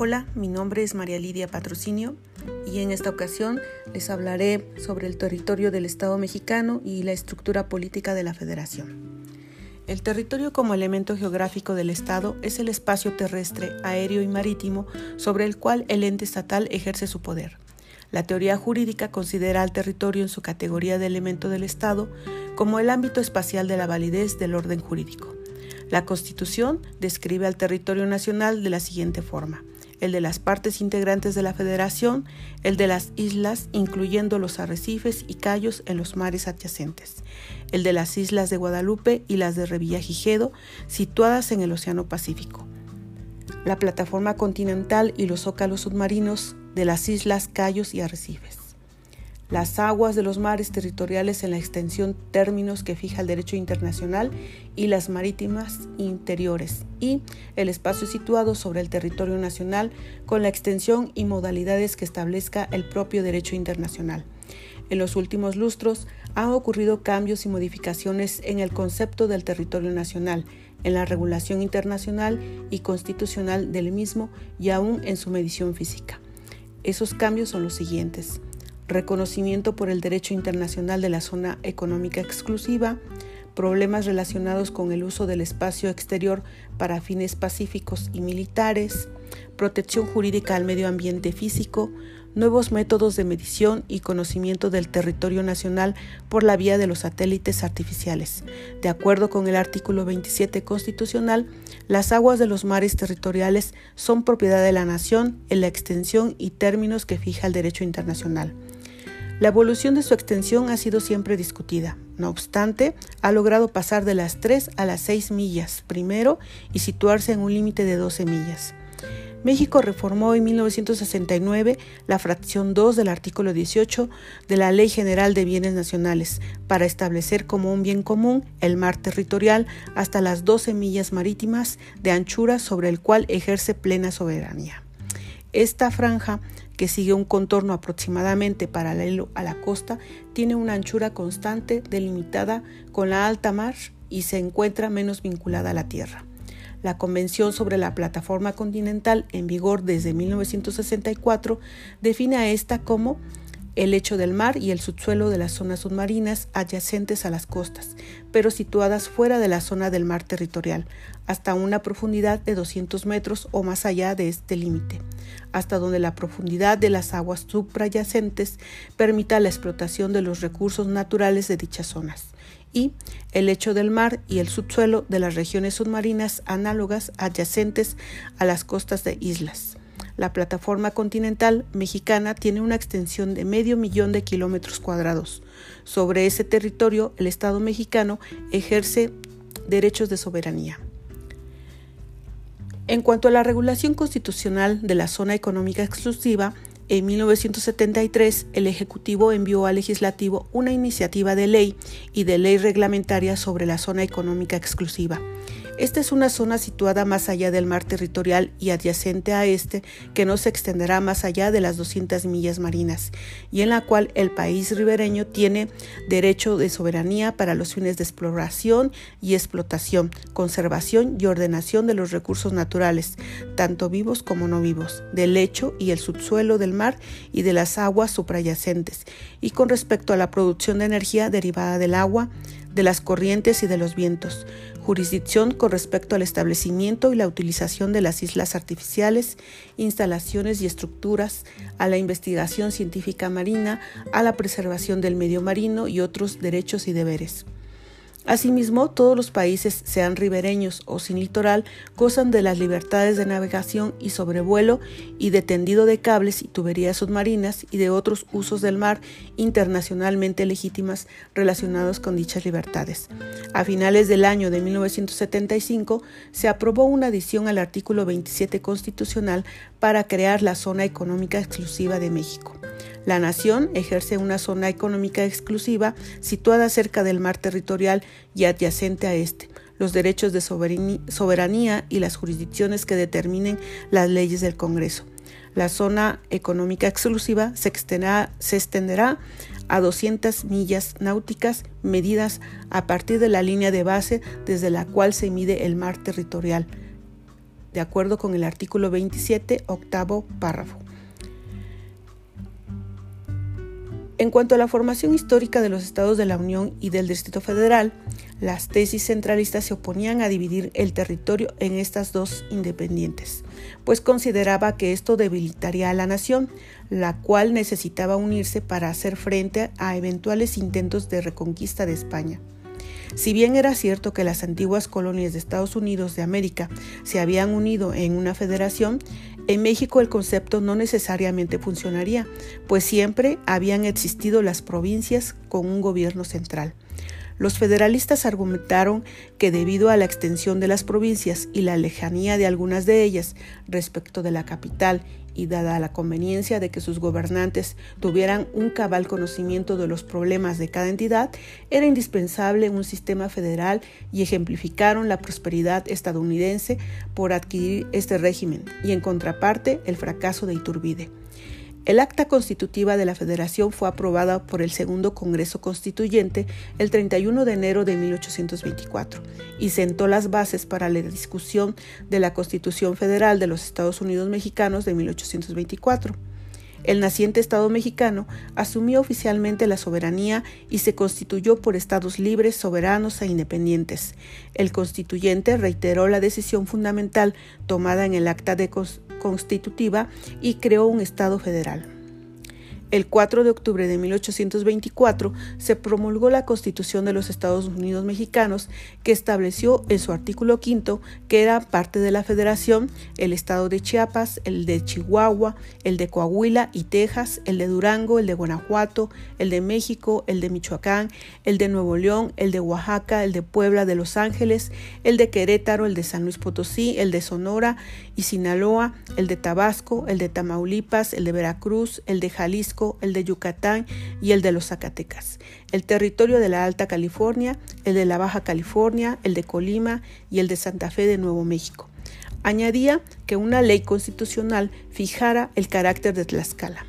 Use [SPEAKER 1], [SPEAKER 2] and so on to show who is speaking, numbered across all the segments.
[SPEAKER 1] Hola, mi nombre es María Lidia Patrocinio y en esta ocasión les hablaré sobre el territorio del Estado mexicano y la estructura política de la Federación. El territorio como elemento geográfico del Estado es el espacio terrestre, aéreo y marítimo sobre el cual el ente estatal ejerce su poder. La teoría jurídica considera al territorio en su categoría de elemento del Estado como el ámbito espacial de la validez del orden jurídico. La Constitución describe al territorio nacional de la siguiente forma el de las partes integrantes de la Federación, el de las islas, incluyendo los arrecifes y cayos en los mares adyacentes, el de las islas de Guadalupe y las de Revillagigedo, situadas en el Océano Pacífico, la plataforma continental y los zócalos submarinos de las islas, cayos y arrecifes las aguas de los mares territoriales en la extensión términos que fija el derecho internacional y las marítimas interiores y el espacio situado sobre el territorio nacional con la extensión y modalidades que establezca el propio derecho internacional. En los últimos lustros han ocurrido cambios y modificaciones en el concepto del territorio nacional, en la regulación internacional y constitucional del mismo y aún en su medición física. Esos cambios son los siguientes reconocimiento por el derecho internacional de la zona económica exclusiva, problemas relacionados con el uso del espacio exterior para fines pacíficos y militares, protección jurídica al medio ambiente físico, nuevos métodos de medición y conocimiento del territorio nacional por la vía de los satélites artificiales. De acuerdo con el artículo 27 constitucional, las aguas de los mares territoriales son propiedad de la nación en la extensión y términos que fija el derecho internacional. La evolución de su extensión ha sido siempre discutida. No obstante, ha logrado pasar de las 3 a las 6 millas primero y situarse en un límite de 12 millas. México reformó en 1969 la fracción 2 del artículo 18 de la Ley General de Bienes Nacionales para establecer como un bien común el mar territorial hasta las 12 millas marítimas de anchura sobre el cual ejerce plena soberanía. Esta franja que sigue un contorno aproximadamente paralelo a la costa, tiene una anchura constante delimitada con la alta mar y se encuentra menos vinculada a la tierra. La Convención sobre la Plataforma Continental, en vigor desde 1964, define a esta como el lecho del mar y el subsuelo de las zonas submarinas adyacentes a las costas, pero situadas fuera de la zona del mar territorial, hasta una profundidad de 200 metros o más allá de este límite, hasta donde la profundidad de las aguas suprayacentes permita la explotación de los recursos naturales de dichas zonas, y el lecho del mar y el subsuelo de las regiones submarinas análogas adyacentes a las costas de islas. La plataforma continental mexicana tiene una extensión de medio millón de kilómetros cuadrados. Sobre ese territorio, el Estado mexicano ejerce derechos de soberanía. En cuanto a la regulación constitucional de la zona económica exclusiva, en 1973 el Ejecutivo envió al Legislativo una iniciativa de ley y de ley reglamentaria sobre la zona económica exclusiva. Esta es una zona situada más allá del mar territorial y adyacente a este, que no se extenderá más allá de las 200 millas marinas, y en la cual el país ribereño tiene derecho de soberanía para los fines de exploración y explotación, conservación y ordenación de los recursos naturales, tanto vivos como no vivos, del lecho y el subsuelo del mar y de las aguas suprayacentes, y con respecto a la producción de energía derivada del agua, de las corrientes y de los vientos, jurisdicción con respecto al establecimiento y la utilización de las islas artificiales, instalaciones y estructuras, a la investigación científica marina, a la preservación del medio marino y otros derechos y deberes. Asimismo, todos los países, sean ribereños o sin litoral, gozan de las libertades de navegación y sobrevuelo y de tendido de cables y tuberías submarinas y de otros usos del mar internacionalmente legítimas relacionados con dichas libertades. A finales del año de 1975 se aprobó una adición al artículo 27 constitucional para crear la Zona Económica Exclusiva de México. La nación ejerce una zona económica exclusiva situada cerca del mar territorial y adyacente a este, los derechos de soberanía y las jurisdicciones que determinen las leyes del Congreso. La zona económica exclusiva se extenderá, a 200 millas náuticas medidas a partir de la línea de base desde la cual se mide el mar territorial de acuerdo con el artículo 27, octavo párrafo. En cuanto a la formación histórica de los estados de la Unión y del Distrito Federal, las tesis centralistas se oponían a dividir el territorio en estas dos independientes, pues consideraba que esto debilitaría a la nación, la cual necesitaba unirse para hacer frente a eventuales intentos de reconquista de España. Si bien era cierto que las antiguas colonias de Estados Unidos de América se habían unido en una federación, en México el concepto no necesariamente funcionaría, pues siempre habían existido las provincias con un gobierno central. Los federalistas argumentaron que debido a la extensión de las provincias y la lejanía de algunas de ellas respecto de la capital y dada la conveniencia de que sus gobernantes tuvieran un cabal conocimiento de los problemas de cada entidad, era indispensable un sistema federal y ejemplificaron la prosperidad estadounidense por adquirir este régimen y en contraparte el fracaso de Iturbide. El acta constitutiva de la Federación fue aprobada por el Segundo Congreso Constituyente el 31 de enero de 1824 y sentó las bases para la discusión de la Constitución Federal de los Estados Unidos Mexicanos de 1824. El naciente Estado mexicano asumió oficialmente la soberanía y se constituyó por estados libres, soberanos e independientes. El constituyente reiteró la decisión fundamental tomada en el acta de constitutiva y creó un Estado federal. El 4 de octubre de 1824 se promulgó la Constitución de los Estados Unidos Mexicanos, que estableció en su artículo quinto que era parte de la Federación el Estado de Chiapas, el de Chihuahua, el de Coahuila y Texas, el de Durango, el de Guanajuato, el de México, el de Michoacán, el de Nuevo León, el de Oaxaca, el de Puebla, de Los Ángeles, el de Querétaro, el de San Luis Potosí, el de Sonora y Sinaloa, el de Tabasco, el de Tamaulipas, el de Veracruz, el de Jalisco, el de Yucatán y el de los Zacatecas, el territorio de la Alta California, el de la Baja California, el de Colima y el de Santa Fe de Nuevo México. Añadía que una ley constitucional fijara el carácter de Tlaxcala.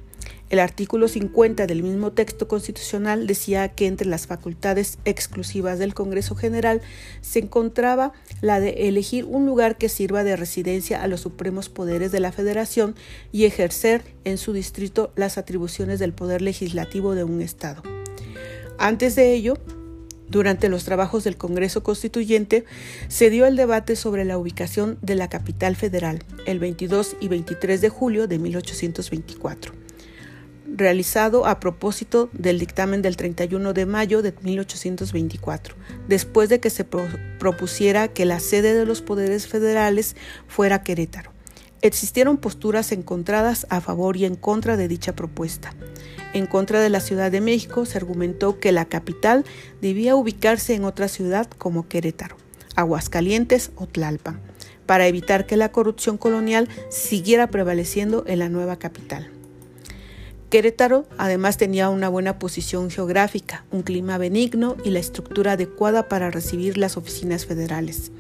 [SPEAKER 1] El artículo 50 del mismo texto constitucional decía que entre las facultades exclusivas del Congreso General se encontraba la de elegir un lugar que sirva de residencia a los supremos poderes de la Federación y ejercer en su distrito las atribuciones del poder legislativo de un Estado. Antes de ello, durante los trabajos del Congreso Constituyente se dio el debate sobre la ubicación de la capital federal el 22 y 23 de julio de 1824 realizado a propósito del dictamen del 31 de mayo de 1824, después de que se propusiera que la sede de los poderes federales fuera Querétaro. Existieron posturas encontradas a favor y en contra de dicha propuesta. En contra de la Ciudad de México se argumentó que la capital debía ubicarse en otra ciudad como Querétaro, Aguascalientes o Tlalpan, para evitar que la corrupción colonial siguiera prevaleciendo en la nueva capital. Querétaro además tenía una buena posición geográfica, un clima benigno y la estructura adecuada para recibir las oficinas federales.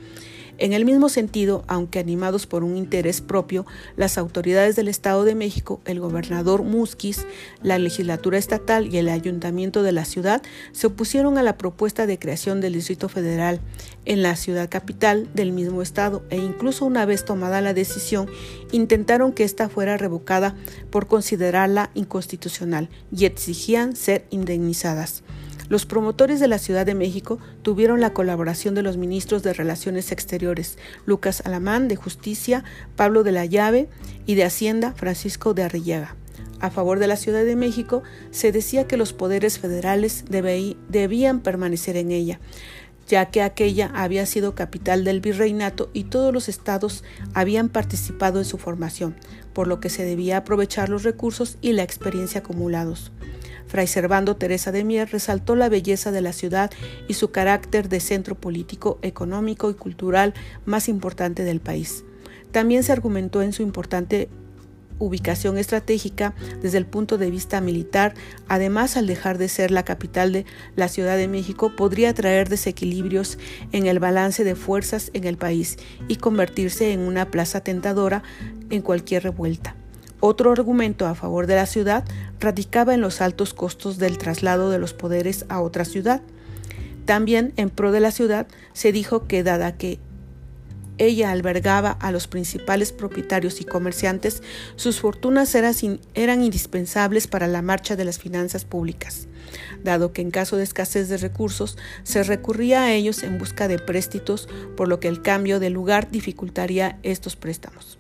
[SPEAKER 1] En el mismo sentido, aunque animados por un interés propio, las autoridades del Estado de México, el gobernador Musquiz, la legislatura estatal y el ayuntamiento de la ciudad se opusieron a la propuesta de creación del Distrito Federal en la ciudad capital del mismo estado e incluso una vez tomada la decisión intentaron que ésta fuera revocada por considerarla inconstitucional y exigían ser indemnizadas. Los promotores de la Ciudad de México tuvieron la colaboración de los ministros de Relaciones Exteriores, Lucas Alamán de Justicia, Pablo de la Llave y de Hacienda, Francisco de Arrillaga. A favor de la Ciudad de México se decía que los poderes federales debían permanecer en ella, ya que aquella había sido capital del virreinato y todos los estados habían participado en su formación, por lo que se debía aprovechar los recursos y la experiencia acumulados. Fray Servando Teresa de Mier resaltó la belleza de la ciudad y su carácter de centro político, económico y cultural más importante del país. También se argumentó en su importante ubicación estratégica desde el punto de vista militar, además al dejar de ser la capital de la Ciudad de México podría traer desequilibrios en el balance de fuerzas en el país y convertirse en una plaza tentadora en cualquier revuelta. Otro argumento a favor de la ciudad radicaba en los altos costos del traslado de los poderes a otra ciudad. También en pro de la ciudad se dijo que dada que ella albergaba a los principales propietarios y comerciantes, sus fortunas eran indispensables para la marcha de las finanzas públicas, dado que en caso de escasez de recursos se recurría a ellos en busca de préstitos, por lo que el cambio de lugar dificultaría estos préstamos.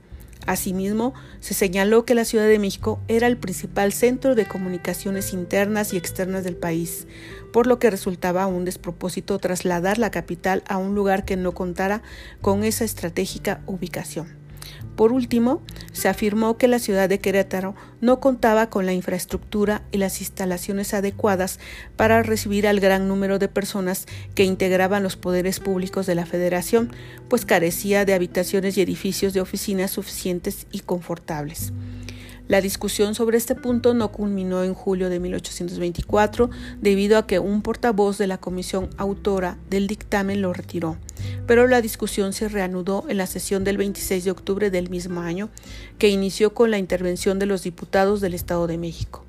[SPEAKER 1] Asimismo, se señaló que la Ciudad de México era el principal centro de comunicaciones internas y externas del país, por lo que resultaba un despropósito trasladar la capital a un lugar que no contara con esa estratégica ubicación. Por último, se afirmó que la ciudad de Querétaro no contaba con la infraestructura y las instalaciones adecuadas para recibir al gran número de personas que integraban los poderes públicos de la Federación, pues carecía de habitaciones y edificios de oficinas suficientes y confortables. La discusión sobre este punto no culminó en julio de 1824 debido a que un portavoz de la comisión autora del dictamen lo retiró, pero la discusión se reanudó en la sesión del 26 de octubre del mismo año, que inició con la intervención de los diputados del Estado de México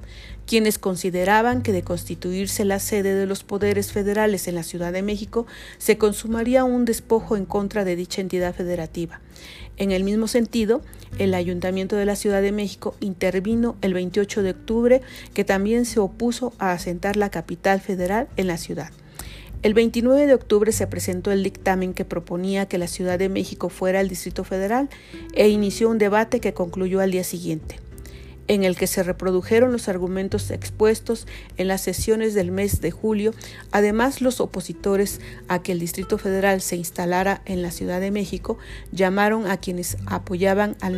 [SPEAKER 1] quienes consideraban que de constituirse la sede de los poderes federales en la Ciudad de México se consumaría un despojo en contra de dicha entidad federativa. En el mismo sentido, el Ayuntamiento de la Ciudad de México intervino el 28 de octubre, que también se opuso a asentar la capital federal en la ciudad. El 29 de octubre se presentó el dictamen que proponía que la Ciudad de México fuera el Distrito Federal e inició un debate que concluyó al día siguiente en el que se reprodujeron los argumentos expuestos en las sesiones del mes de julio. Además, los opositores a que el Distrito Federal se instalara en la Ciudad de México llamaron a quienes apoyaban al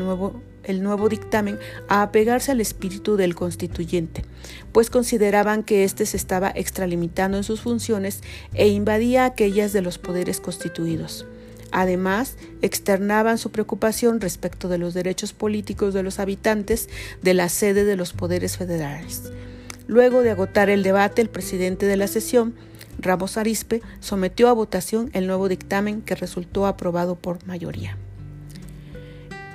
[SPEAKER 1] el nuevo dictamen a apegarse al espíritu del constituyente, pues consideraban que éste se estaba extralimitando en sus funciones e invadía aquellas de los poderes constituidos. Además, externaban su preocupación respecto de los derechos políticos de los habitantes de la sede de los poderes federales. Luego de agotar el debate, el presidente de la sesión, Ramos Arispe, sometió a votación el nuevo dictamen que resultó aprobado por mayoría.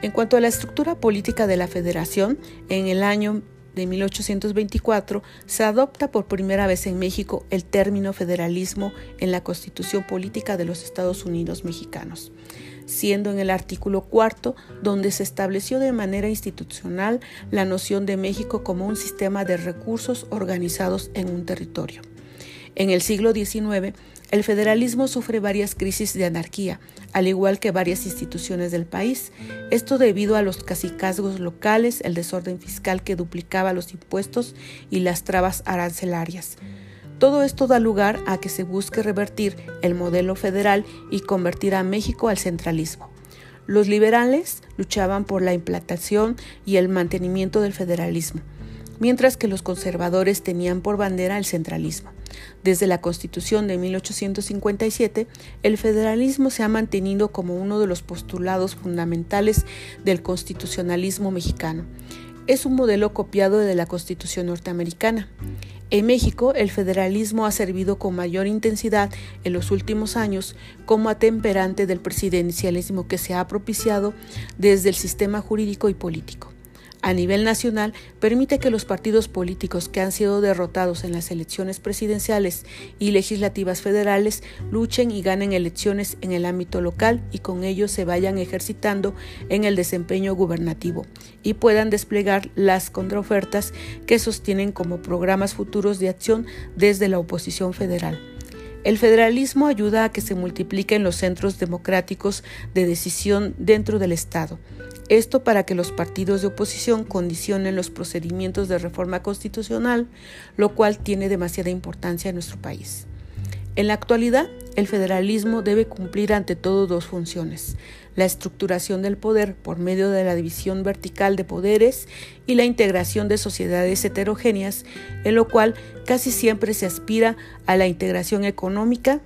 [SPEAKER 1] En cuanto a la estructura política de la federación, en el año de 1824 se adopta por primera vez en México el término federalismo en la Constitución Política de los Estados Unidos Mexicanos, siendo en el artículo cuarto donde se estableció de manera institucional la noción de México como un sistema de recursos organizados en un territorio. En el siglo XIX, el federalismo sufre varias crisis de anarquía, al igual que varias instituciones del país. Esto debido a los cacicazgos locales, el desorden fiscal que duplicaba los impuestos y las trabas arancelarias. Todo esto da lugar a que se busque revertir el modelo federal y convertir a México al centralismo. Los liberales luchaban por la implantación y el mantenimiento del federalismo, mientras que los conservadores tenían por bandera el centralismo. Desde la Constitución de 1857, el federalismo se ha mantenido como uno de los postulados fundamentales del constitucionalismo mexicano. Es un modelo copiado de la Constitución norteamericana. En México, el federalismo ha servido con mayor intensidad en los últimos años como atemperante del presidencialismo que se ha propiciado desde el sistema jurídico y político a nivel nacional permite que los partidos políticos que han sido derrotados en las elecciones presidenciales y legislativas federales luchen y ganen elecciones en el ámbito local y con ello se vayan ejercitando en el desempeño gubernativo y puedan desplegar las contraofertas que sostienen como programas futuros de acción desde la oposición federal. El federalismo ayuda a que se multipliquen los centros democráticos de decisión dentro del Estado. Esto para que los partidos de oposición condicionen los procedimientos de reforma constitucional, lo cual tiene demasiada importancia en nuestro país. En la actualidad, el federalismo debe cumplir ante todo dos funciones, la estructuración del poder por medio de la división vertical de poderes y la integración de sociedades heterogéneas, en lo cual casi siempre se aspira a la integración económica,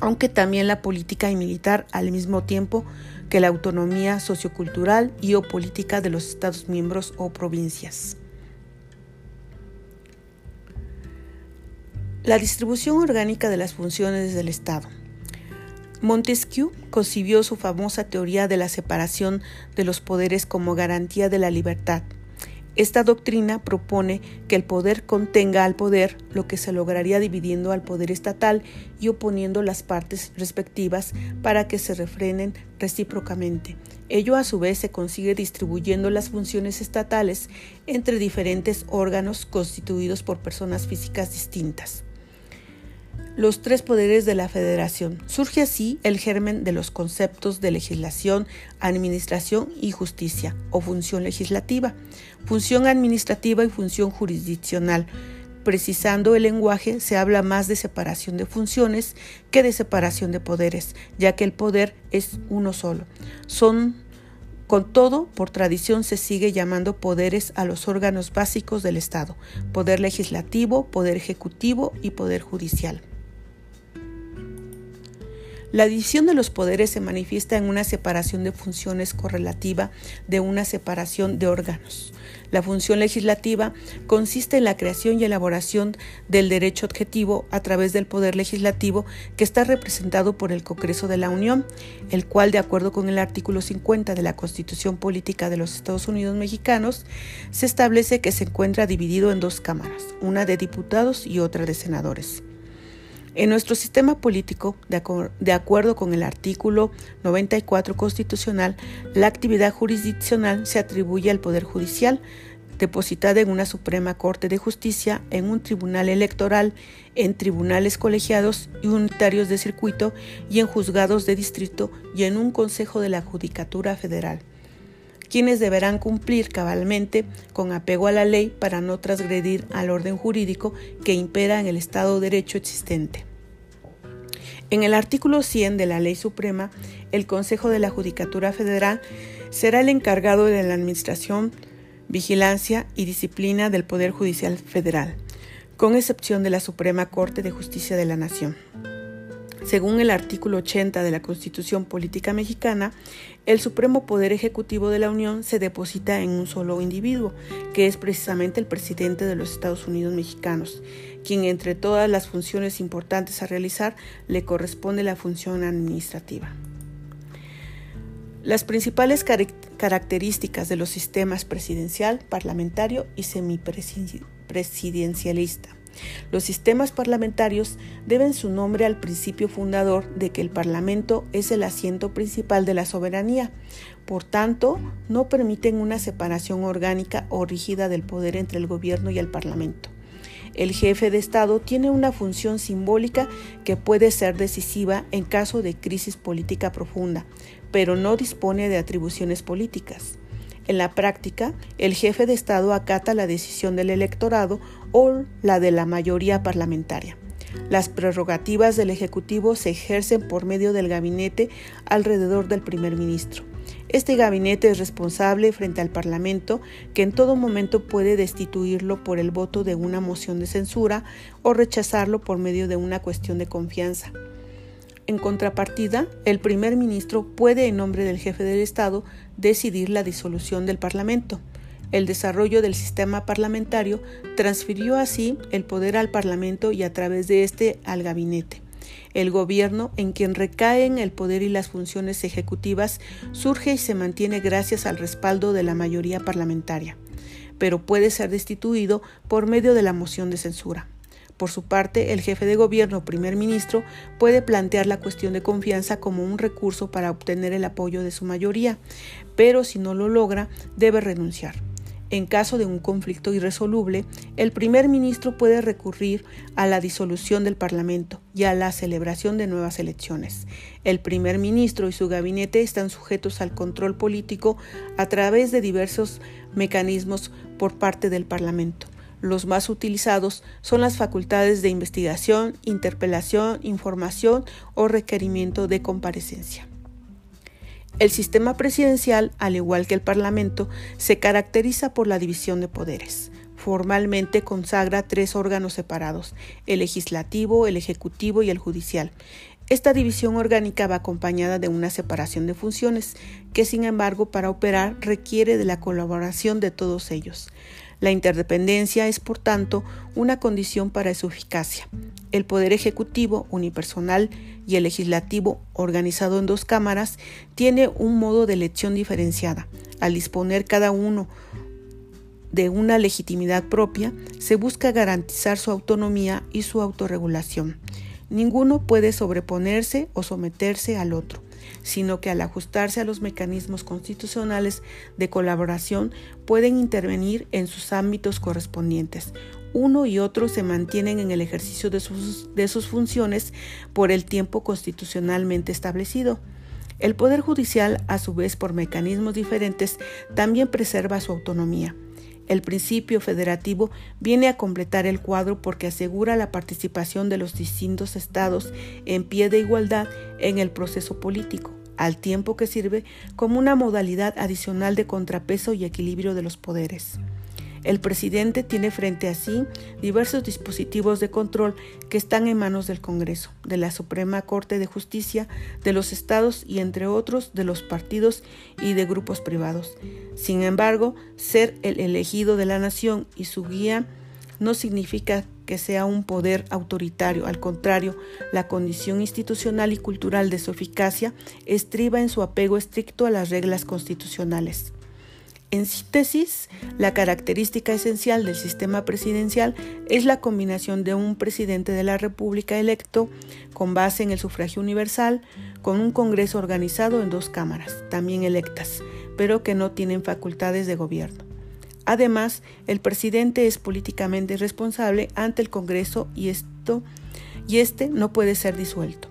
[SPEAKER 1] aunque también la política y militar al mismo tiempo que la autonomía sociocultural y o política de los Estados miembros o provincias. La distribución orgánica de las funciones del Estado. Montesquieu concibió su famosa teoría de la separación de los poderes como garantía de la libertad. Esta doctrina propone que el poder contenga al poder, lo que se lograría dividiendo al poder estatal y oponiendo las partes respectivas para que se refrenen recíprocamente. Ello a su vez se consigue distribuyendo las funciones estatales entre diferentes órganos constituidos por personas físicas distintas los tres poderes de la federación. Surge así el germen de los conceptos de legislación, administración y justicia, o función legislativa, función administrativa y función jurisdiccional. Precisando el lenguaje, se habla más de separación de funciones que de separación de poderes, ya que el poder es uno solo. Son con todo, por tradición se sigue llamando poderes a los órganos básicos del Estado, poder legislativo, poder ejecutivo y poder judicial. La división de los poderes se manifiesta en una separación de funciones correlativa de una separación de órganos. La función legislativa consiste en la creación y elaboración del derecho objetivo a través del poder legislativo que está representado por el Congreso de la Unión, el cual, de acuerdo con el artículo 50 de la Constitución Política de los Estados Unidos Mexicanos, se establece que se encuentra dividido en dos cámaras, una de diputados y otra de senadores. En nuestro sistema político, de, acuerdo con el artículo 94 constitucional, la actividad jurisdiccional se atribuye al Poder Judicial, depositada en una Suprema Corte de Justicia, en un tribunal electoral, en tribunales colegiados y unitarios de circuito y en juzgados de distrito y en un Consejo de la Judicatura Federal quienes deberán cumplir cabalmente con apego a la ley para no transgredir al orden jurídico que impera en el Estado de Derecho existente. En el artículo 100 de la Ley Suprema, el Consejo de la Judicatura Federal será el encargado de la administración, vigilancia y disciplina del Poder Judicial Federal, con excepción de la Suprema Corte de Justicia de la Nación. Según el artículo 80 de la Constitución Política Mexicana, el supremo poder ejecutivo de la Unión se deposita en un solo individuo, que es precisamente el presidente de los Estados Unidos mexicanos, quien entre todas las funciones importantes a realizar le corresponde la función administrativa. Las principales características de los sistemas presidencial, parlamentario y semipresidencialista los sistemas parlamentarios deben su nombre al principio fundador de que el Parlamento es el asiento principal de la soberanía. Por tanto, no permiten una separación orgánica o rígida del poder entre el gobierno y el Parlamento. El jefe de Estado tiene una función simbólica que puede ser decisiva en caso de crisis política profunda, pero no dispone de atribuciones políticas. En la práctica, el jefe de Estado acata la decisión del electorado o la de la mayoría parlamentaria. Las prerrogativas del Ejecutivo se ejercen por medio del gabinete alrededor del primer ministro. Este gabinete es responsable frente al Parlamento, que en todo momento puede destituirlo por el voto de una moción de censura o rechazarlo por medio de una cuestión de confianza. En contrapartida, el primer ministro puede, en nombre del jefe del Estado, decidir la disolución del Parlamento. El desarrollo del sistema parlamentario transfirió así el poder al Parlamento y a través de este al gabinete. El gobierno, en quien recaen el poder y las funciones ejecutivas, surge y se mantiene gracias al respaldo de la mayoría parlamentaria, pero puede ser destituido por medio de la moción de censura. Por su parte, el jefe de gobierno primer ministro puede plantear la cuestión de confianza como un recurso para obtener el apoyo de su mayoría, pero si no lo logra, debe renunciar. En caso de un conflicto irresoluble, el primer ministro puede recurrir a la disolución del Parlamento y a la celebración de nuevas elecciones. El primer ministro y su gabinete están sujetos al control político a través de diversos mecanismos por parte del Parlamento. Los más utilizados son las facultades de investigación, interpelación, información o requerimiento de comparecencia. El sistema presidencial, al igual que el Parlamento, se caracteriza por la división de poderes. Formalmente consagra tres órganos separados, el legislativo, el ejecutivo y el judicial. Esta división orgánica va acompañada de una separación de funciones, que sin embargo para operar requiere de la colaboración de todos ellos. La interdependencia es, por tanto, una condición para su eficacia. El poder ejecutivo unipersonal y el legislativo, organizado en dos cámaras, tiene un modo de elección diferenciada. Al disponer cada uno de una legitimidad propia, se busca garantizar su autonomía y su autorregulación. Ninguno puede sobreponerse o someterse al otro, sino que al ajustarse a los mecanismos constitucionales de colaboración pueden intervenir en sus ámbitos correspondientes. Uno y otro se mantienen en el ejercicio de sus, de sus funciones por el tiempo constitucionalmente establecido. El Poder Judicial, a su vez por mecanismos diferentes, también preserva su autonomía. El principio federativo viene a completar el cuadro porque asegura la participación de los distintos estados en pie de igualdad en el proceso político, al tiempo que sirve como una modalidad adicional de contrapeso y equilibrio de los poderes. El presidente tiene frente a sí diversos dispositivos de control que están en manos del Congreso, de la Suprema Corte de Justicia, de los estados y entre otros de los partidos y de grupos privados. Sin embargo, ser el elegido de la nación y su guía no significa que sea un poder autoritario, al contrario, la condición institucional y cultural de su eficacia estriba en su apego estricto a las reglas constitucionales. En síntesis, la característica esencial del sistema presidencial es la combinación de un presidente de la República electo con base en el sufragio universal, con un Congreso organizado en dos cámaras, también electas, pero que no tienen facultades de gobierno. Además, el presidente es políticamente responsable ante el Congreso y esto y este no puede ser disuelto.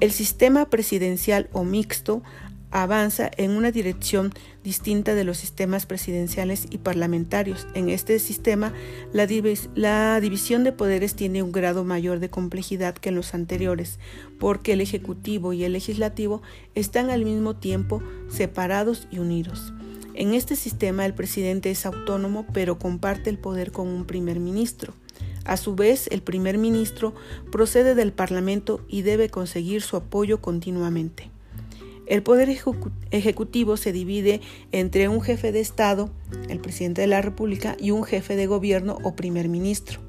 [SPEAKER 1] El sistema presidencial o mixto avanza en una dirección distinta de los sistemas presidenciales y parlamentarios. En este sistema, la, división de poderes tiene un grado mayor de complejidad que en los anteriores, porque el Ejecutivo y el Legislativo están al mismo tiempo separados y unidos. En este sistema el presidente es autónomo pero comparte el poder con un primer ministro. A su vez, el primer ministro procede del Parlamento y debe conseguir su apoyo continuamente. El poder ejecutivo se divide entre un jefe de Estado, el presidente de la República, y un jefe de gobierno o primer ministro.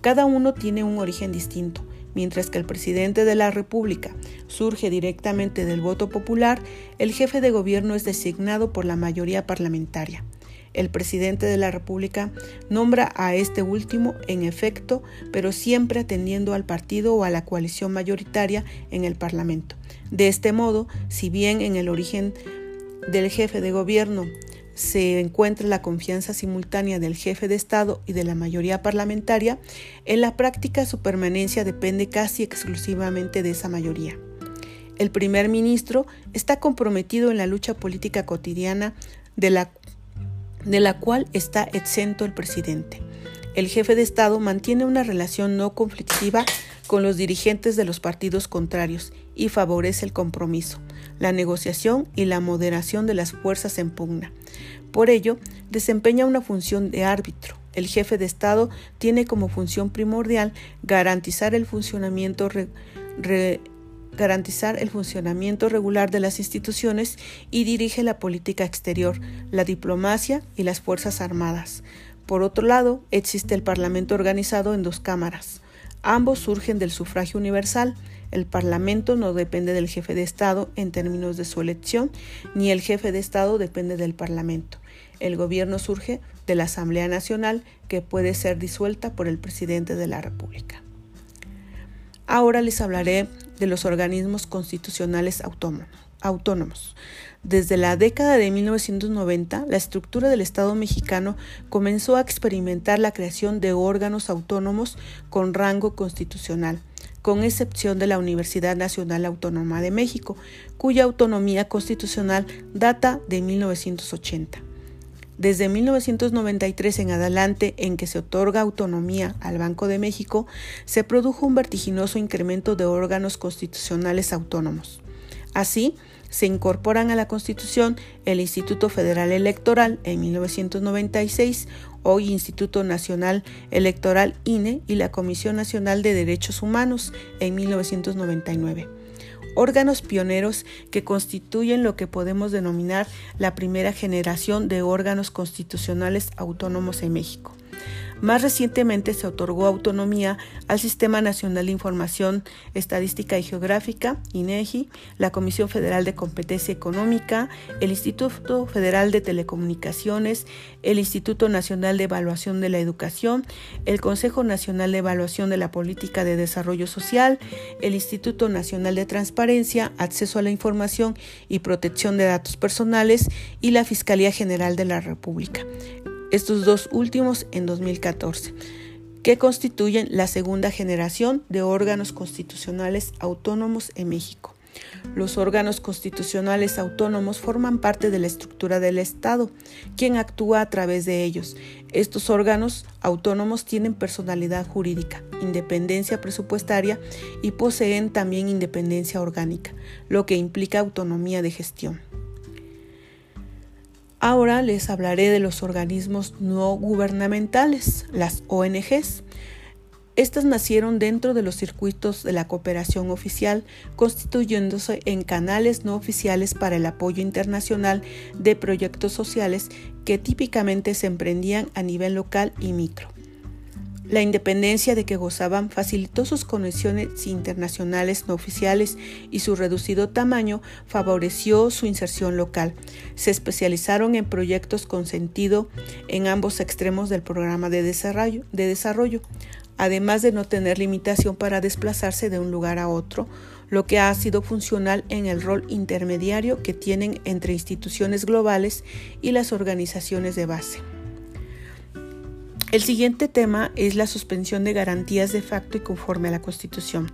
[SPEAKER 1] Cada uno tiene un origen distinto. Mientras que el presidente de la República surge directamente del voto popular, el jefe de gobierno es designado por la mayoría parlamentaria. El presidente de la República nombra a este último en efecto, pero siempre atendiendo al partido o a la coalición mayoritaria en el Parlamento. De este modo, si bien en el origen del jefe de gobierno se encuentra la confianza simultánea del jefe de Estado y de la mayoría parlamentaria, en la práctica su permanencia depende casi exclusivamente de esa mayoría. El primer ministro está comprometido en la lucha política cotidiana de la de la cual está exento el presidente. El jefe de Estado mantiene una relación no conflictiva con los dirigentes de los partidos contrarios y favorece el compromiso, la negociación y la moderación de las fuerzas en pugna. Por ello, desempeña una función de árbitro. El jefe de Estado tiene como función primordial garantizar el funcionamiento garantizar el funcionamiento regular de las instituciones y dirige la política exterior, la diplomacia y las Fuerzas Armadas. Por otro lado, existe el Parlamento organizado en dos cámaras. Ambos surgen del sufragio universal. El Parlamento no depende del jefe de Estado en términos de su elección, ni el jefe de Estado depende del Parlamento. El gobierno surge de la Asamblea Nacional, que puede ser disuelta por el presidente de la República. Ahora les hablaré de los organismos constitucionales autónomos. Desde la década de 1990, la estructura del Estado mexicano comenzó a experimentar la creación de órganos autónomos con rango constitucional, con excepción de la Universidad Nacional Autónoma de México, cuya autonomía constitucional data de 1980. Desde 1993 en adelante, en que se otorga autonomía al Banco de México, se produjo un vertiginoso incremento de órganos constitucionales autónomos. Así, se incorporan a la Constitución el Instituto Federal Electoral en 1996, hoy Instituto Nacional Electoral INE y la Comisión Nacional de Derechos Humanos en 1999 órganos pioneros que constituyen lo que podemos denominar la primera generación de órganos constitucionales autónomos en México. Más recientemente se otorgó autonomía al Sistema Nacional de Información Estadística y Geográfica, INEGI, la Comisión Federal de Competencia Económica, el Instituto Federal de Telecomunicaciones, el Instituto Nacional de Evaluación de la Educación, el Consejo Nacional de Evaluación de la Política de Desarrollo Social, el Instituto Nacional de Transparencia, Acceso a la Información y Protección de Datos Personales y la Fiscalía General de la República estos dos últimos en 2014, que constituyen la segunda generación de órganos constitucionales autónomos en México. Los órganos constitucionales autónomos forman parte de la estructura del Estado, quien actúa a través de ellos. Estos órganos autónomos tienen personalidad jurídica, independencia presupuestaria y poseen también independencia orgánica, lo que implica autonomía de gestión. Ahora les hablaré de los organismos no gubernamentales, las ONGs. Estas nacieron dentro de los circuitos de la cooperación oficial, constituyéndose en canales no oficiales para el apoyo internacional de proyectos sociales que típicamente se emprendían a nivel local y micro. La independencia de que gozaban facilitó sus conexiones internacionales no oficiales y su reducido tamaño favoreció su inserción local. Se especializaron en proyectos con sentido en ambos extremos del programa de desarrollo, de desarrollo, además de no tener limitación para desplazarse de un lugar a otro, lo que ha sido funcional en el rol intermediario que tienen entre instituciones globales y las organizaciones de base. El siguiente tema es la suspensión de garantías de facto y conforme a la Constitución.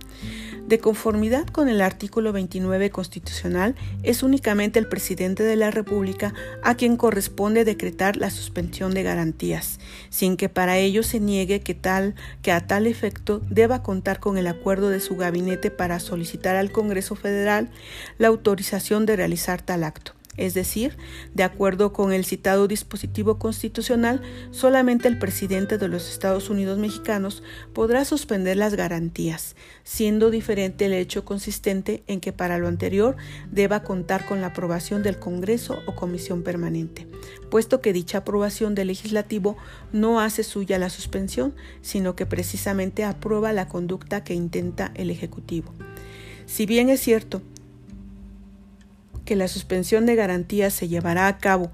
[SPEAKER 1] De conformidad con el artículo 29 constitucional, es únicamente el presidente de la República a quien corresponde decretar la suspensión de garantías, sin que para ello se niegue que, tal, que a tal efecto deba contar con el acuerdo de su gabinete para solicitar al Congreso Federal la autorización de realizar tal acto. Es decir, de acuerdo con el citado dispositivo constitucional, solamente el presidente de los Estados Unidos mexicanos podrá suspender las garantías, siendo diferente el hecho consistente en que para lo anterior deba contar con la aprobación del Congreso o Comisión Permanente, puesto que dicha aprobación del legislativo no hace suya la suspensión, sino que precisamente aprueba la conducta que intenta el Ejecutivo. Si bien es cierto que la suspensión de garantías se llevará a cabo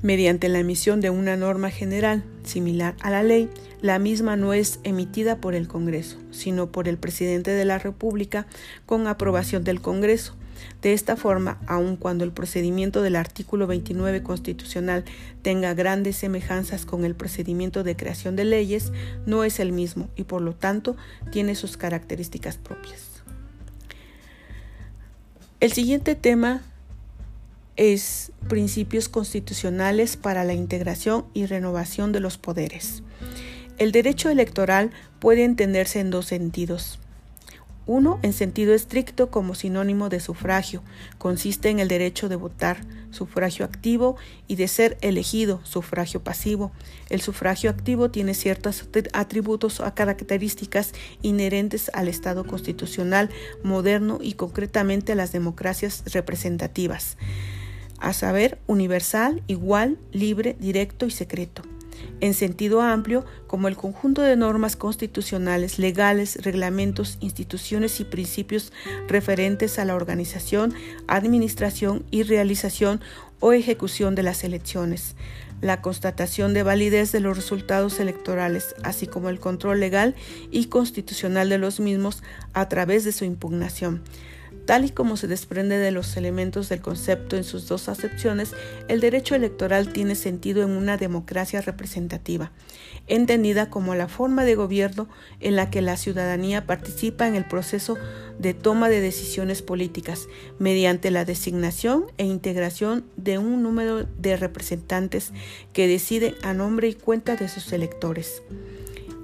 [SPEAKER 1] mediante la emisión de una norma general similar a la ley, la misma no es emitida por el Congreso, sino por el presidente de la República con aprobación del Congreso. De esta forma, aun cuando el procedimiento del artículo 29 constitucional tenga grandes semejanzas con el procedimiento de creación de leyes, no es el mismo y por lo tanto tiene sus características propias. El siguiente tema es principios constitucionales para la integración y renovación de los poderes. El derecho electoral puede entenderse en dos sentidos. Uno, en sentido estricto como sinónimo de sufragio, consiste en el derecho de votar, sufragio activo, y de ser elegido, sufragio pasivo. El sufragio activo tiene ciertos atributos o características inherentes al Estado constitucional moderno y concretamente a las democracias representativas, a saber, universal, igual, libre, directo y secreto en sentido amplio como el conjunto de normas constitucionales, legales, reglamentos, instituciones y principios referentes a la organización, administración y realización o ejecución de las elecciones, la constatación de validez de los resultados electorales, así como el control legal y constitucional de los mismos a través de su impugnación Tal y como se desprende de los elementos del concepto en sus dos acepciones, el derecho electoral tiene sentido en una democracia representativa, entendida como la forma de gobierno en la que la ciudadanía participa en el proceso de toma de decisiones políticas mediante la designación e integración de un número de representantes que deciden a nombre y cuenta de sus electores.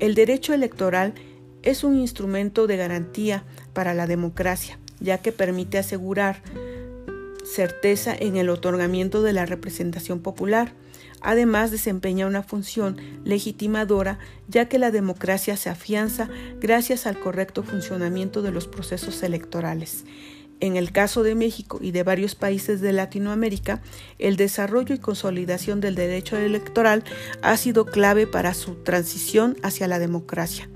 [SPEAKER 1] El derecho electoral es un instrumento de garantía para la democracia ya que permite asegurar certeza en el otorgamiento de la representación popular. Además, desempeña una función legitimadora, ya que la democracia se afianza gracias al correcto funcionamiento de los procesos electorales. En el caso de México y de varios países de Latinoamérica, el desarrollo y consolidación del derecho electoral ha sido clave para su transición hacia la democracia.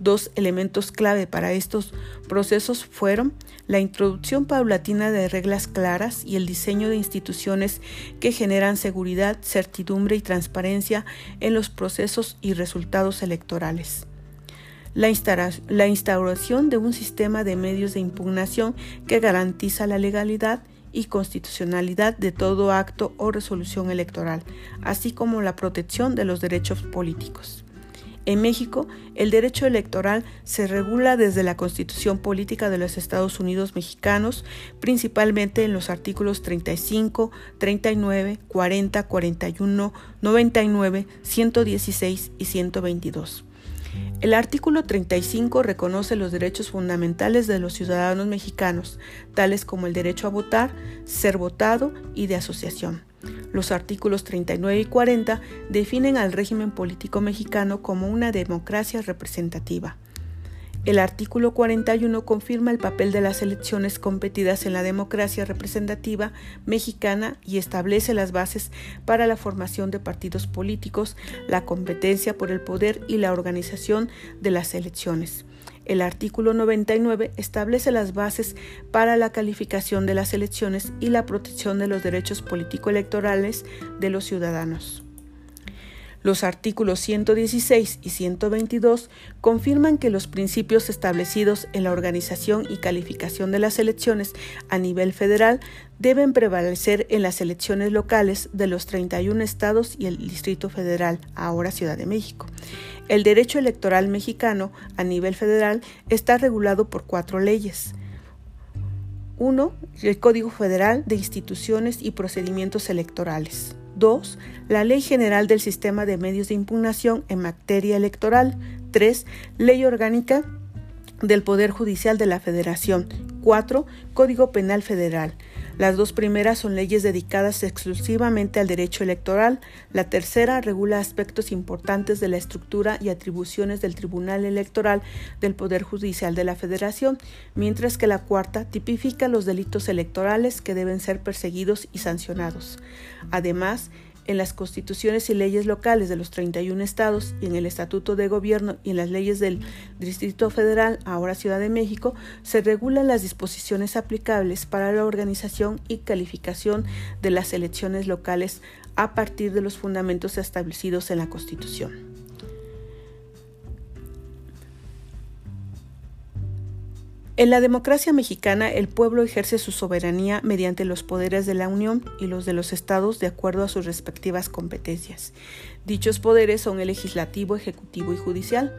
[SPEAKER 1] Dos elementos clave para estos procesos fueron la introducción paulatina de reglas claras y el diseño de instituciones que generan seguridad, certidumbre y transparencia en los procesos y resultados electorales la, instauración de un sistema de medios de impugnación que garantiza la legalidad y constitucionalidad de todo acto o resolución electoral, así como la protección de los derechos políticos. En México, el derecho electoral se regula desde la Constitución Política de los Estados Unidos Mexicanos, principalmente en los artículos 35, 39, 40, 41, 99, 116 y 122. El artículo 35 reconoce los derechos fundamentales de los ciudadanos mexicanos, tales como el derecho a votar, ser votado y de asociación. Los artículos 39 y 40 definen al régimen político mexicano como una democracia representativa. El artículo 41 confirma el papel de las elecciones competidas en la democracia representativa mexicana y establece las bases para la formación de partidos políticos, la competencia por el poder y la organización de las elecciones. El artículo 99 establece las bases para la calificación de las elecciones y la protección de los derechos político-electorales de los ciudadanos. Los artículos 116 y 122 confirman que los principios establecidos en la organización y calificación de las elecciones a nivel federal deben prevalecer en las elecciones locales de los 31 estados y el Distrito Federal, ahora Ciudad de México. El derecho electoral mexicano a nivel federal está regulado por cuatro leyes. 1. El Código Federal de Instituciones y Procedimientos Electorales. 2. La Ley General del Sistema de Medios de Impugnación en materia electoral. 3. Ley Orgánica del Poder Judicial de la Federación. 4. Código Penal Federal. Las dos primeras son leyes dedicadas exclusivamente al derecho electoral. La tercera regula aspectos importantes de la estructura y atribuciones del Tribunal Electoral del Poder Judicial de la Federación, mientras que la cuarta tipifica los delitos electorales que deben ser perseguidos y sancionados. Además, en las constituciones y leyes locales de los 31 estados y en el Estatuto de Gobierno y en las leyes del Distrito Federal, ahora Ciudad de México, se regulan las disposiciones aplicables para la organización y calificación de las elecciones locales a partir de los fundamentos establecidos en la Constitución. En la democracia mexicana, el pueblo ejerce su soberanía mediante los poderes de la Unión y los de los estados de acuerdo a sus respectivas competencias. Dichos poderes son el legislativo, ejecutivo y judicial.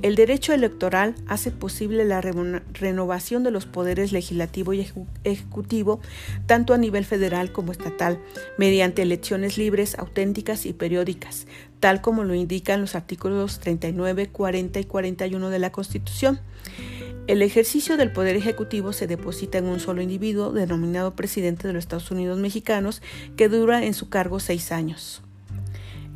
[SPEAKER 1] El derecho electoral hace posible la renovación de los poderes legislativo y ejecutivo tanto a nivel federal como estatal, mediante elecciones libres, auténticas y periódicas, tal como lo indican los artículos 39, 40 y 41 de la Constitución. El ejercicio del poder ejecutivo se deposita en un solo individuo, denominado presidente de los Estados Unidos mexicanos, que dura en su cargo seis años.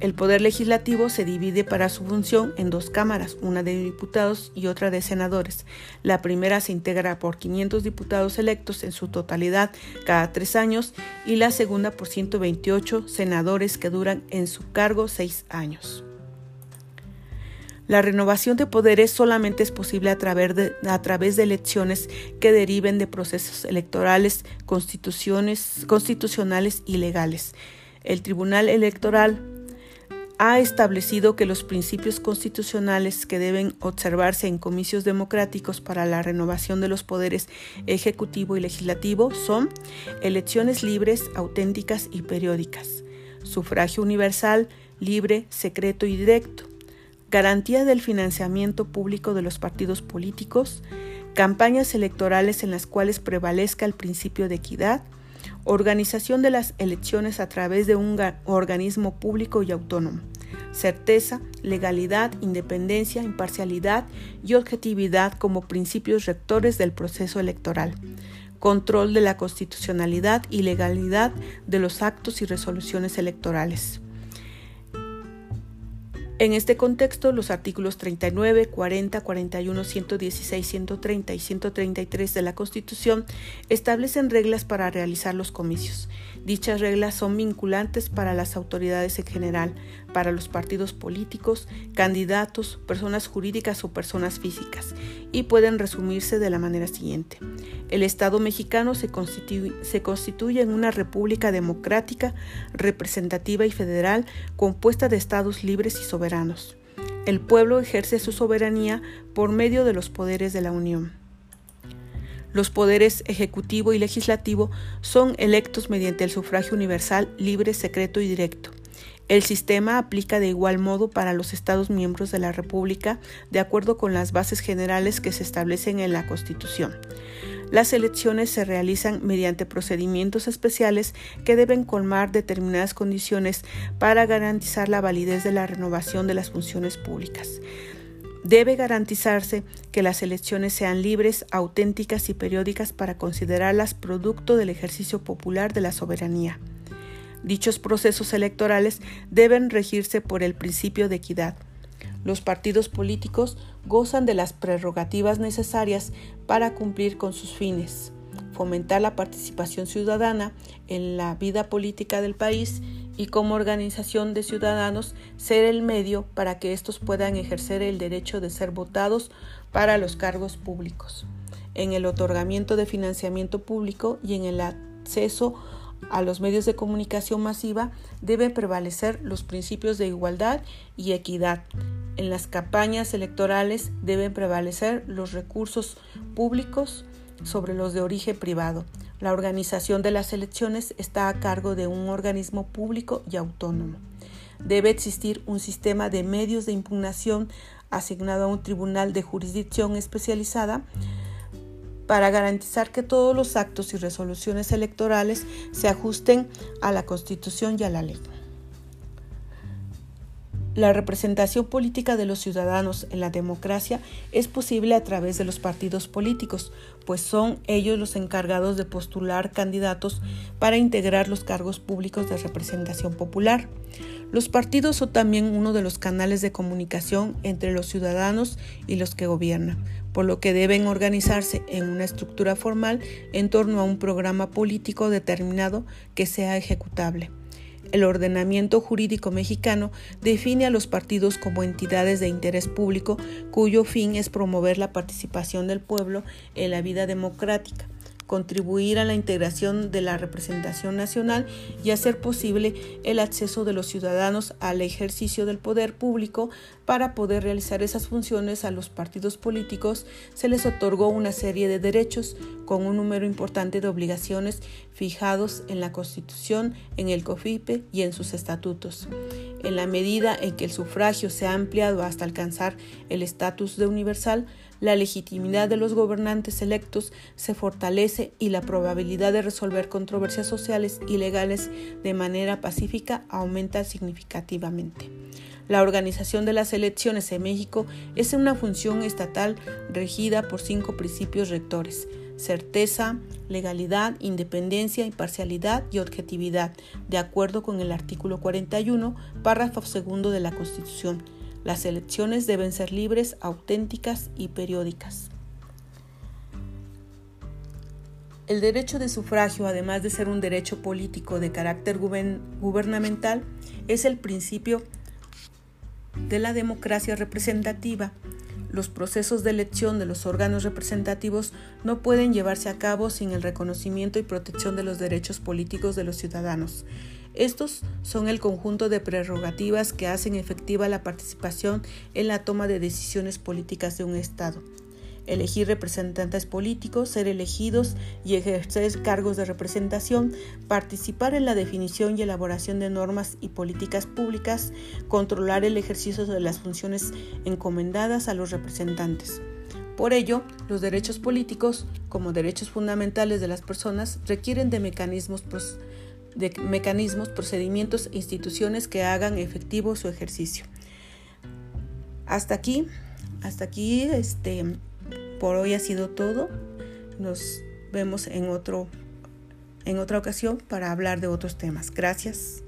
[SPEAKER 1] El poder legislativo se divide para su función en dos cámaras, una de diputados y otra de senadores. La primera se integra por 500 diputados electos en su totalidad cada tres años y la segunda por 128 senadores que duran en su cargo seis años. La renovación de poderes solamente es posible a través, de, a través de elecciones que deriven de procesos electorales, constituciones, constitucionales y legales. El Tribunal Electoral ha establecido que los principios constitucionales que deben observarse en comicios democráticos para la renovación de los poderes ejecutivo y legislativo son elecciones libres, auténticas y periódicas, sufragio universal, libre, secreto y directo, garantía del financiamiento público de los partidos políticos, campañas electorales en las cuales prevalezca el principio de equidad, organización de las elecciones a través de un organismo público y autónomo, certeza, legalidad, independencia, imparcialidad y objetividad como principios rectores del proceso electoral, control de la constitucionalidad y legalidad de los actos y resoluciones electorales. En este contexto, los artículos 39, 40, 41, 116, 130 y 133 de la Constitución establecen reglas para realizar los comicios. Dichas reglas son vinculantes para las autoridades en general, para los partidos políticos, candidatos, personas jurídicas o personas físicas, y pueden resumirse de la manera siguiente. El Estado mexicano se constituye, se constituye en una república democrática, representativa y federal compuesta de estados libres y soberanos. El pueblo ejerce su soberanía por medio de los poderes de la Unión. Los poderes ejecutivo y legislativo son electos mediante el sufragio universal, libre, secreto y directo. El sistema aplica de igual modo para los Estados miembros de la República de acuerdo con las bases generales que se establecen en la Constitución. Las elecciones se realizan mediante procedimientos especiales que deben colmar determinadas condiciones para garantizar la validez de la renovación de las funciones públicas. Debe garantizarse que las elecciones sean libres, auténticas y periódicas para considerarlas producto del ejercicio popular de la soberanía. Dichos procesos electorales deben regirse por el principio de equidad. Los partidos políticos gozan de las prerrogativas necesarias para cumplir con sus fines, fomentar la participación ciudadana en la vida política del país y como organización de ciudadanos ser el medio para que estos puedan ejercer el derecho de ser votados para los cargos públicos, en el otorgamiento de financiamiento público y en el acceso a los medios de comunicación masiva debe prevalecer los principios de igualdad y equidad. En las campañas electorales deben prevalecer los recursos públicos sobre los de origen privado. La organización de las elecciones está a cargo de un organismo público y autónomo. Debe existir un sistema de medios de impugnación asignado a un tribunal de jurisdicción especializada para garantizar que todos los actos y resoluciones electorales se ajusten a la Constitución y a la ley. La representación política de los ciudadanos en la democracia es posible a través de los partidos políticos, pues son ellos los encargados de postular candidatos para integrar los cargos públicos de representación popular. Los partidos son también uno de los canales de comunicación entre los ciudadanos y los que gobiernan, por lo que deben organizarse en una estructura formal en torno a un programa político determinado que sea ejecutable. El ordenamiento jurídico mexicano define a los partidos como entidades de interés público cuyo fin es promover la participación del pueblo en la vida democrática contribuir a la integración de la representación nacional y hacer posible el acceso de los ciudadanos al ejercicio del poder público para poder realizar esas funciones a los partidos políticos se les otorgó una serie de derechos con un número importante de obligaciones fijados en la Constitución, en el COFIPE y en sus estatutos. En la medida en que el sufragio se ha ampliado hasta alcanzar el estatus de universal, la legitimidad de los gobernantes electos se fortalece y la probabilidad de resolver controversias sociales y legales de manera pacífica aumenta significativamente. La organización de las elecciones en México es una función estatal regida por cinco principios rectores certeza, legalidad, independencia, imparcialidad y objetividad, de acuerdo con el artículo 41, párrafo segundo de la Constitución. Las elecciones deben ser libres, auténticas y periódicas. El derecho de sufragio, además de ser un derecho político de carácter gubernamental, es el principio de la democracia representativa. Los procesos de elección de los órganos representativos no pueden llevarse a cabo sin el reconocimiento y protección de los derechos políticos de los ciudadanos. Estos son el conjunto de prerrogativas que hacen efectiva la participación en la toma de decisiones políticas de un Estado. Elegir representantes políticos, ser elegidos y ejercer cargos de representación, participar en la definición y elaboración de normas y políticas públicas, controlar el ejercicio de las funciones encomendadas a los representantes. Por ello, los derechos políticos, como derechos fundamentales de las personas, requieren de mecanismos de mecanismos, procedimientos e instituciones que hagan efectivo su ejercicio. Hasta aquí, hasta aquí, este, por hoy ha sido todo. Nos vemos en otro, en otra ocasión para hablar de otros temas. Gracias.